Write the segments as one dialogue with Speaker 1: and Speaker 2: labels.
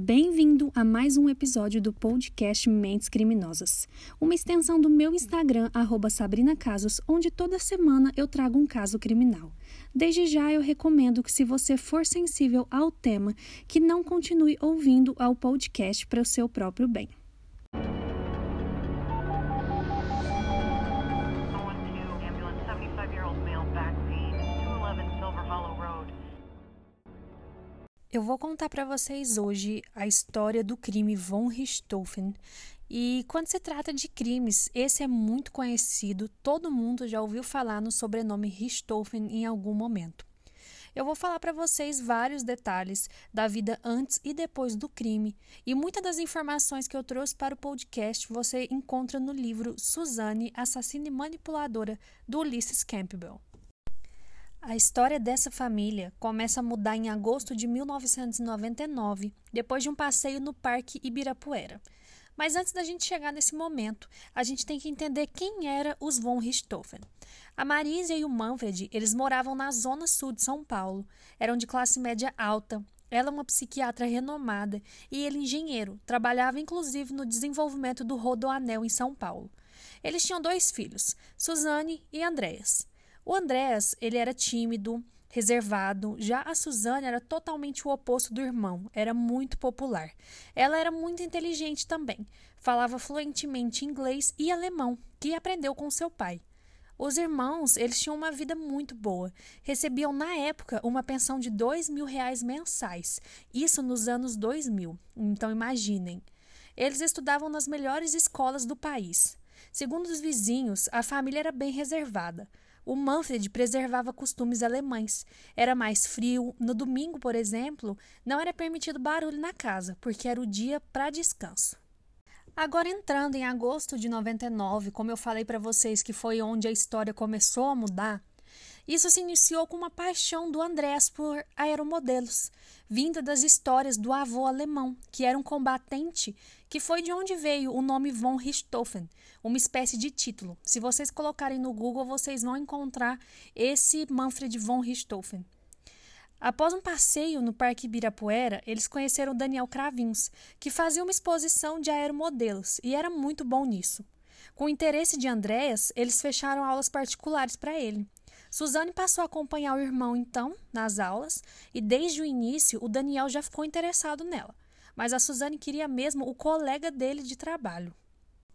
Speaker 1: Bem-vindo a mais um episódio do podcast Mentes Criminosas, uma extensão do meu Instagram, @sabrina_casos, onde toda semana eu trago um caso criminal. Desde já eu recomendo que, se você for sensível ao tema, que não continue ouvindo ao podcast para o seu próprio bem. Eu vou contar para vocês hoje a história do crime von Richthofen. E quando se trata de crimes, esse é muito conhecido, todo mundo já ouviu falar no sobrenome Richthofen em algum momento. Eu vou falar para vocês vários detalhes da vida antes e depois do crime, e muitas das informações que eu trouxe para o podcast você encontra no livro Suzanne, Assassina e Manipuladora, do Ulysses Campbell. A história dessa família começa a mudar em agosto de 1999, depois de um passeio no Parque Ibirapuera. Mas antes da gente chegar nesse momento, a gente tem que entender quem era os von Richthofen. A Marisa e o Manfred, eles moravam na zona sul de São Paulo, eram de classe média alta. Ela uma psiquiatra renomada e ele engenheiro, trabalhava inclusive no desenvolvimento do Rodoanel em São Paulo. Eles tinham dois filhos, Suzane e Andréas. O Andrés, ele era tímido, reservado. Já a Suzane era totalmente o oposto do irmão, era muito popular. Ela era muito inteligente também, falava fluentemente inglês e alemão, que aprendeu com seu pai. Os irmãos, eles tinham uma vida muito boa. Recebiam, na época, uma pensão de dois mil reais mensais. Isso nos anos 2000. Então, imaginem. Eles estudavam nas melhores escolas do país. Segundo os vizinhos, a família era bem reservada. O Manfred preservava costumes alemães. Era mais frio. No domingo, por exemplo, não era permitido barulho na casa, porque era o dia para descanso. Agora entrando em agosto de 99, como eu falei para vocês que foi onde a história começou a mudar, isso se iniciou com uma paixão do Andrés por aeromodelos, vinda das histórias do avô alemão, que era um combatente, que foi de onde veio o nome von Richthofen, uma espécie de título. Se vocês colocarem no Google, vocês vão encontrar esse Manfred von Richthofen. Após um passeio no Parque Ibirapuera, eles conheceram Daniel Cravinhos, que fazia uma exposição de aeromodelos e era muito bom nisso. Com o interesse de Andréas, eles fecharam aulas particulares para ele. Suzane passou a acompanhar o irmão então nas aulas e desde o início o Daniel já ficou interessado nela, mas a Suzane queria mesmo o colega dele de trabalho.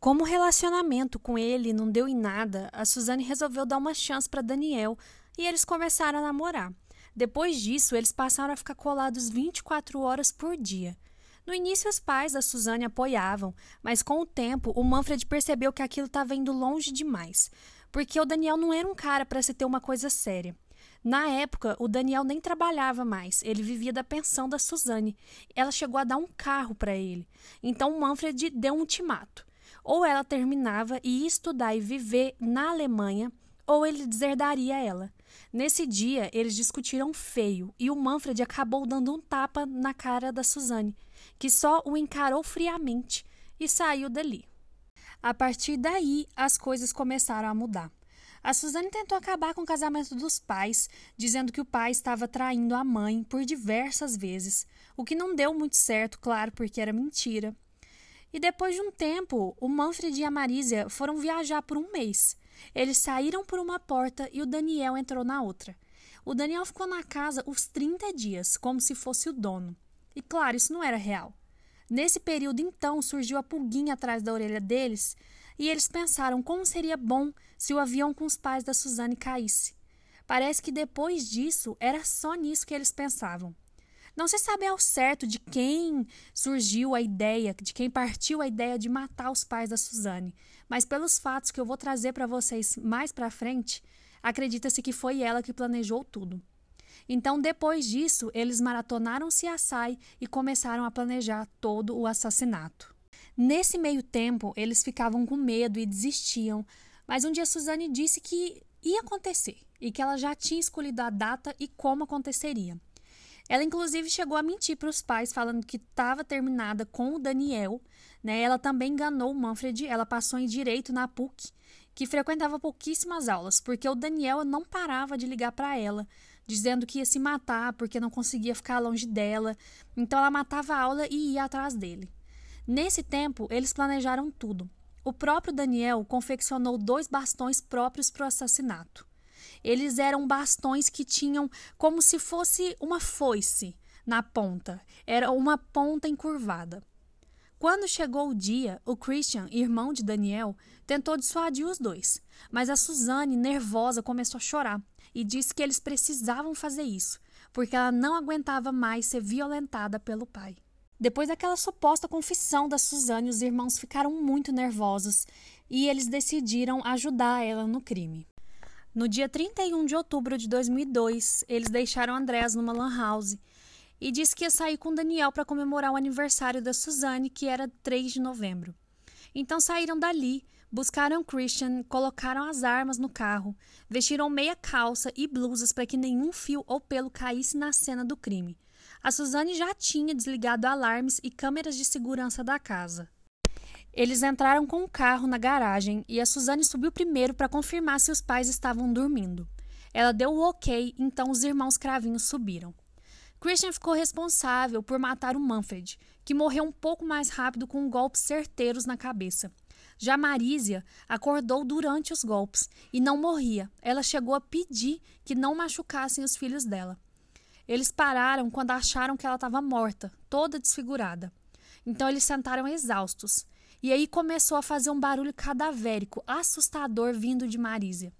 Speaker 1: Como o relacionamento com ele não deu em nada, a Suzane resolveu dar uma chance para Daniel e eles começaram a namorar. Depois disso, eles passaram a ficar colados 24 horas por dia. No início, os pais da Suzane apoiavam, mas com o tempo, o Manfred percebeu que aquilo estava indo longe demais porque o Daniel não era um cara para se ter uma coisa séria. Na época, o Daniel nem trabalhava mais, ele vivia da pensão da Suzane. Ela chegou a dar um carro para ele. Então o Manfred deu um ultimato. Ou ela terminava e ia estudar e viver na Alemanha, ou ele deserdaria ela. Nesse dia, eles discutiram feio e o Manfred acabou dando um tapa na cara da Suzane, que só o encarou friamente e saiu dali. A partir daí, as coisas começaram a mudar. A Suzane tentou acabar com o casamento dos pais, dizendo que o pai estava traindo a mãe por diversas vezes, o que não deu muito certo, claro, porque era mentira. E depois de um tempo, o Manfred e a Marísia foram viajar por um mês. Eles saíram por uma porta e o Daniel entrou na outra. O Daniel ficou na casa os 30 dias, como se fosse o dono. E claro, isso não era real. Nesse período, então, surgiu a pulguinha atrás da orelha deles e eles pensaram como seria bom se o avião com os pais da Suzane caísse. Parece que depois disso era só nisso que eles pensavam. Não se sabe ao certo de quem surgiu a ideia, de quem partiu a ideia de matar os pais da Suzane, mas pelos fatos que eu vou trazer para vocês mais para frente, acredita-se que foi ela que planejou tudo. Então, depois disso, eles maratonaram CSI e começaram a planejar todo o assassinato. Nesse meio tempo, eles ficavam com medo e desistiam, mas um dia Suzane disse que ia acontecer e que ela já tinha escolhido a data e como aconteceria. Ela, inclusive, chegou a mentir para os pais, falando que estava terminada com o Daniel. Né? Ela também enganou o Manfred, ela passou em direito na PUC, que frequentava pouquíssimas aulas, porque o Daniel não parava de ligar para ela, dizendo que ia se matar porque não conseguia ficar longe dela. Então ela matava a aula e ia atrás dele. Nesse tempo, eles planejaram tudo. O próprio Daniel confeccionou dois bastões próprios para o assassinato. Eles eram bastões que tinham como se fosse uma foice na ponta. Era uma ponta encurvada. Quando chegou o dia, o Christian, irmão de Daniel, tentou dissuadir os dois, mas a Suzanne, nervosa, começou a chorar e disse que eles precisavam fazer isso, porque ela não aguentava mais ser violentada pelo pai. Depois daquela suposta confissão da Suzanne, os irmãos ficaram muito nervosos e eles decidiram ajudar ela no crime. No dia 31 de outubro de 2002, eles deixaram Andrés numa lan house e disse que ia sair com Daniel para comemorar o aniversário da Suzane, que era 3 de novembro. Então saíram dali, buscaram Christian, colocaram as armas no carro, vestiram meia calça e blusas para que nenhum fio ou pelo caísse na cena do crime. A Suzane já tinha desligado alarmes e câmeras de segurança da casa. Eles entraram com o carro na garagem e a Suzane subiu primeiro para confirmar se os pais estavam dormindo. Ela deu o ok, então os irmãos cravinhos subiram. Christian ficou responsável por matar o Manfred, que morreu um pouco mais rápido com golpes certeiros na cabeça. Já Marísia acordou durante os golpes e não morria. Ela chegou a pedir que não machucassem os filhos dela. Eles pararam quando acharam que ela estava morta, toda desfigurada. Então eles sentaram exaustos. E aí começou a fazer um barulho cadavérico, assustador vindo de Marísia.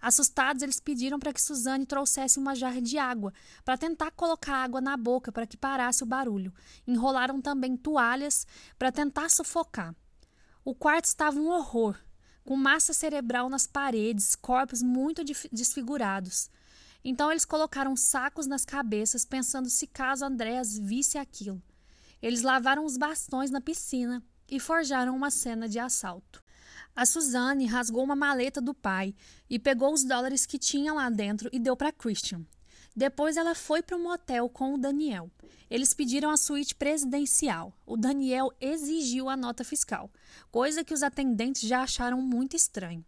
Speaker 1: Assustados, eles pediram para que Suzane trouxesse uma jarra de água para tentar colocar água na boca para que parasse o barulho. Enrolaram também toalhas para tentar sufocar. O quarto estava um horror, com massa cerebral nas paredes, corpos muito desfigurados. Então eles colocaram sacos nas cabeças, pensando se caso Andréas visse aquilo. Eles lavaram os bastões na piscina e forjaram uma cena de assalto. A Suzanne rasgou uma maleta do pai e pegou os dólares que tinha lá dentro e deu para Christian. Depois ela foi para o motel com o Daniel. Eles pediram a suíte presidencial. O Daniel exigiu a nota fiscal, coisa que os atendentes já acharam muito estranho.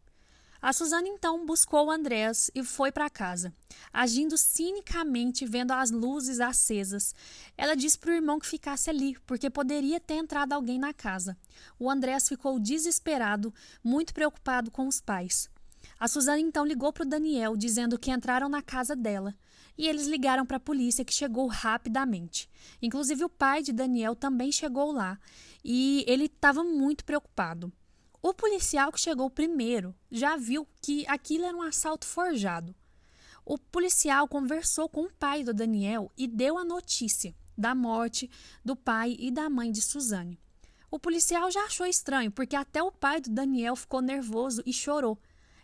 Speaker 1: A Suzana então buscou o Andrés e foi para casa. Agindo cinicamente, vendo as luzes acesas, ela disse para o irmão que ficasse ali, porque poderia ter entrado alguém na casa. O Andrés ficou desesperado, muito preocupado com os pais. A Suzana então ligou para o Daniel, dizendo que entraram na casa dela. E eles ligaram para a polícia, que chegou rapidamente. Inclusive, o pai de Daniel também chegou lá e ele estava muito preocupado. O policial que chegou primeiro já viu que aquilo era um assalto forjado. O policial conversou com o pai do Daniel e deu a notícia da morte do pai e da mãe de Suzane. O policial já achou estranho, porque até o pai do Daniel ficou nervoso e chorou.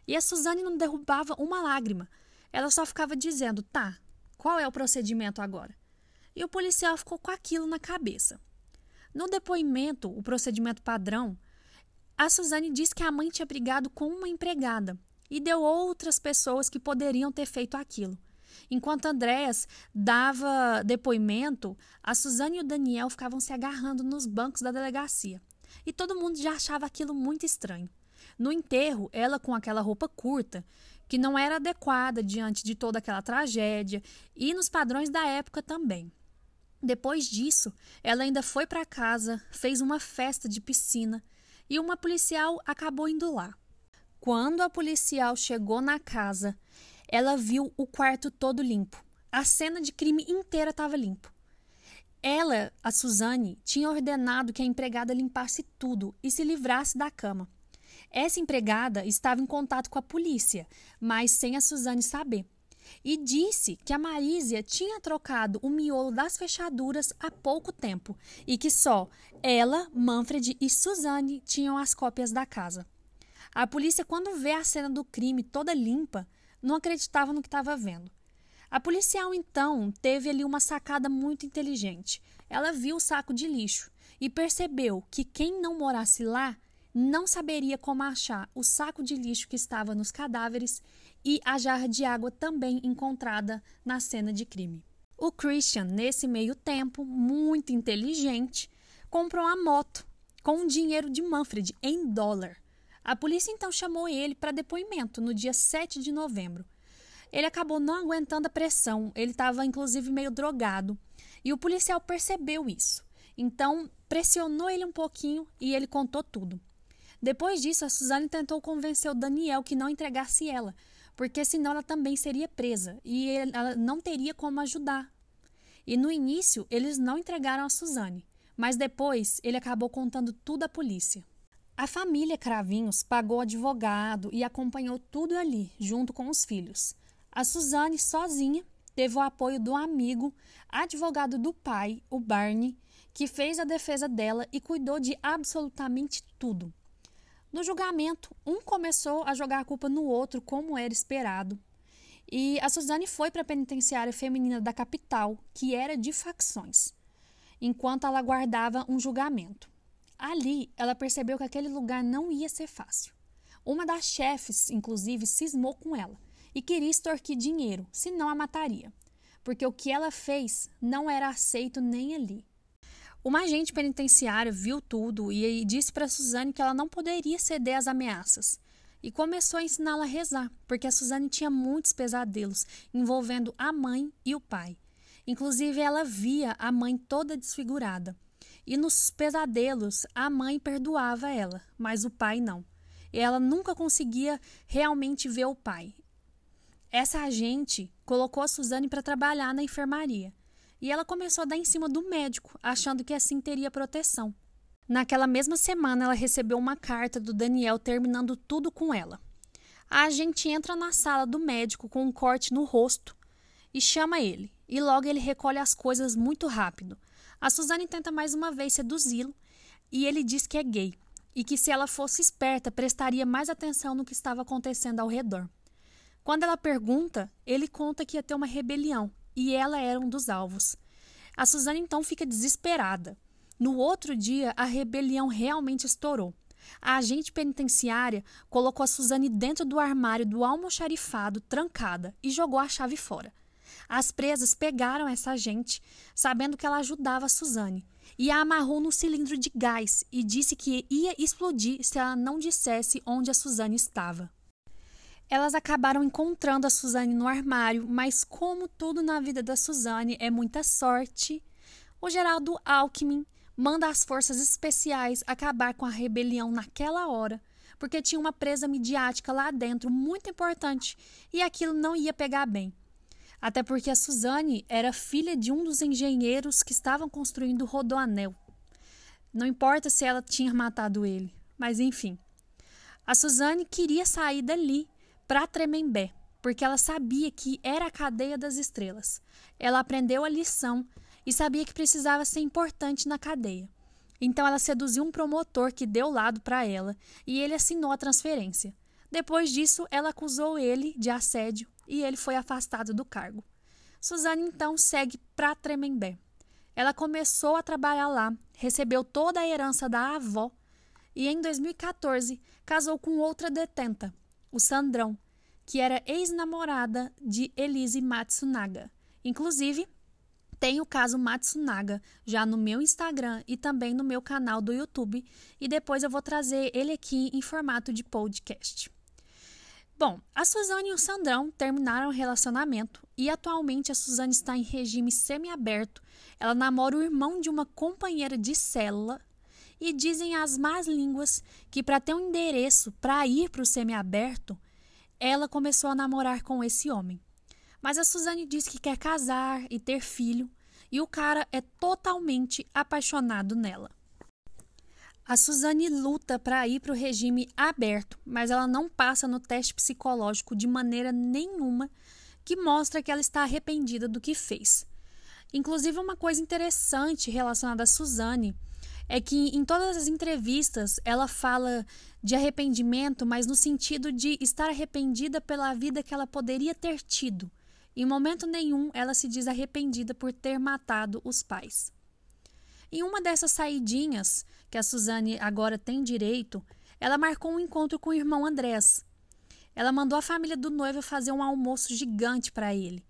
Speaker 1: E a Suzane não derrubava uma lágrima. Ela só ficava dizendo: tá, qual é o procedimento agora? E o policial ficou com aquilo na cabeça. No depoimento, o procedimento padrão, a Suzane disse que a mãe tinha brigado com uma empregada e deu outras pessoas que poderiam ter feito aquilo. Enquanto Andréas dava depoimento, a Suzane e o Daniel ficavam se agarrando nos bancos da delegacia. E todo mundo já achava aquilo muito estranho. No enterro, ela com aquela roupa curta, que não era adequada diante de toda aquela tragédia, e nos padrões da época também. Depois disso, ela ainda foi para casa, fez uma festa de piscina e uma policial acabou indo lá. Quando a policial chegou na casa, ela viu o quarto todo limpo. A cena de crime inteira estava limpo. Ela, a Suzane, tinha ordenado que a empregada limpasse tudo e se livrasse da cama. Essa empregada estava em contato com a polícia, mas sem a Suzane saber. E disse que a Marísia tinha trocado o miolo das fechaduras há pouco tempo e que só ela, Manfred e Suzanne tinham as cópias da casa. A polícia, quando vê a cena do crime toda limpa, não acreditava no que estava vendo. A policial, então, teve ali uma sacada muito inteligente. Ela viu o saco de lixo e percebeu que quem não morasse lá não saberia como achar o saco de lixo que estava nos cadáveres e a jarra de água também encontrada na cena de crime. O Christian, nesse meio tempo, muito inteligente, comprou a moto com o dinheiro de Manfred em dólar. A polícia então chamou ele para depoimento no dia 7 de novembro. Ele acabou não aguentando a pressão, ele estava inclusive meio drogado. E o policial percebeu isso. Então, pressionou ele um pouquinho e ele contou tudo. Depois disso, a Suzane tentou convencer o Daniel que não entregasse ela, porque senão ela também seria presa e ela não teria como ajudar. E no início, eles não entregaram a Suzane, mas depois ele acabou contando tudo à polícia. A família Cravinhos pagou advogado e acompanhou tudo ali, junto com os filhos. A Suzane, sozinha, teve o apoio do amigo, advogado do pai, o Barney, que fez a defesa dela e cuidou de absolutamente tudo. No julgamento, um começou a jogar a culpa no outro, como era esperado. E a Suzane foi para a penitenciária feminina da capital, que era de facções, enquanto ela aguardava um julgamento. Ali, ela percebeu que aquele lugar não ia ser fácil. Uma das chefes, inclusive, cismou com ela e queria extorquir dinheiro, senão a mataria, porque o que ela fez não era aceito nem ali. Uma agente penitenciária viu tudo e disse para Suzane que ela não poderia ceder às ameaças. E começou a ensiná-la a rezar, porque a Suzane tinha muitos pesadelos envolvendo a mãe e o pai. Inclusive, ela via a mãe toda desfigurada. E nos pesadelos, a mãe perdoava ela, mas o pai não. E ela nunca conseguia realmente ver o pai. Essa agente colocou a Suzane para trabalhar na enfermaria. E ela começou a dar em cima do médico, achando que assim teria proteção. Naquela mesma semana, ela recebeu uma carta do Daniel terminando tudo com ela. A agente entra na sala do médico com um corte no rosto e chama ele, e logo ele recolhe as coisas muito rápido. A Suzane tenta mais uma vez seduzi-lo e ele diz que é gay e que se ela fosse esperta prestaria mais atenção no que estava acontecendo ao redor. Quando ela pergunta, ele conta que ia ter uma rebelião e ela era um dos alvos. A Suzana então fica desesperada. No outro dia, a rebelião realmente estourou. A agente penitenciária colocou a Suzane dentro do armário do almoxarifado, trancada, e jogou a chave fora. As presas pegaram essa agente, sabendo que ela ajudava a Suzane, e a amarrou no cilindro de gás e disse que ia explodir se ela não dissesse onde a Suzane estava. Elas acabaram encontrando a Suzane no armário, mas como tudo na vida da Suzane é muita sorte, o Geraldo Alckmin manda as forças especiais acabar com a rebelião naquela hora, porque tinha uma presa midiática lá dentro muito importante e aquilo não ia pegar bem. Até porque a Suzane era filha de um dos engenheiros que estavam construindo o Rodoanel. Não importa se ela tinha matado ele, mas enfim. A Suzane queria sair dali para Tremembé, porque ela sabia que era a cadeia das estrelas. Ela aprendeu a lição e sabia que precisava ser importante na cadeia. Então ela seduziu um promotor que deu lado para ela e ele assinou a transferência. Depois disso, ela acusou ele de assédio e ele foi afastado do cargo. Suzane então segue para Tremembé. Ela começou a trabalhar lá, recebeu toda a herança da avó e em 2014 casou com outra detenta, o Sandrão, que era ex-namorada de Elise Matsunaga. Inclusive, tem o caso Matsunaga já no meu Instagram e também no meu canal do YouTube, e depois eu vou trazer ele aqui em formato de podcast. Bom, a Suzane e o Sandrão terminaram o relacionamento e atualmente a Suzane está em regime semiaberto. Ela namora o irmão de uma companheira de célula e dizem as más línguas que para ter um endereço para ir para o semiaberto, ela começou a namorar com esse homem. Mas a Suzane diz que quer casar e ter filho, e o cara é totalmente apaixonado nela. A Suzane luta para ir para o regime aberto, mas ela não passa no teste psicológico de maneira nenhuma que mostra que ela está arrependida do que fez. Inclusive, uma coisa interessante relacionada a Suzane é que em todas as entrevistas ela fala de arrependimento, mas no sentido de estar arrependida pela vida que ela poderia ter tido. Em momento nenhum ela se diz arrependida por ter matado os pais. Em uma dessas saidinhas que a Suzane agora tem direito, ela marcou um encontro com o irmão Andrés. Ela mandou a família do noivo fazer um almoço gigante para ele.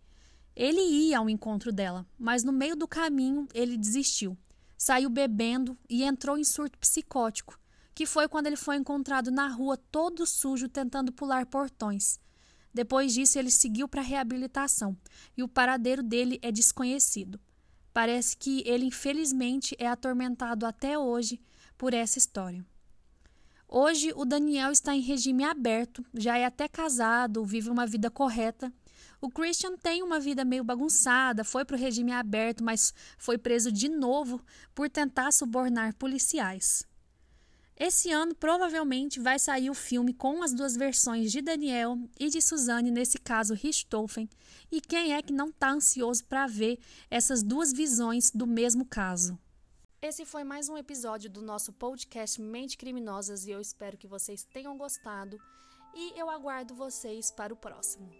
Speaker 1: Ele ia ao encontro dela, mas no meio do caminho ele desistiu saiu bebendo e entrou em surto psicótico, que foi quando ele foi encontrado na rua todo sujo tentando pular portões. Depois disso, ele seguiu para a reabilitação e o paradeiro dele é desconhecido. Parece que ele, infelizmente, é atormentado até hoje por essa história. Hoje, o Daniel está em regime aberto, já é até casado, vive uma vida correta. O Christian tem uma vida meio bagunçada, foi para o regime aberto, mas foi preso de novo por tentar subornar policiais. Esse ano provavelmente vai sair o filme com as duas versões de Daniel e de Suzanne, nesse caso Richthofen. E quem é que não está ansioso para ver essas duas visões do mesmo caso? Esse foi mais um episódio do nosso podcast Mente Criminosas e eu espero que vocês tenham gostado e eu aguardo vocês para o próximo.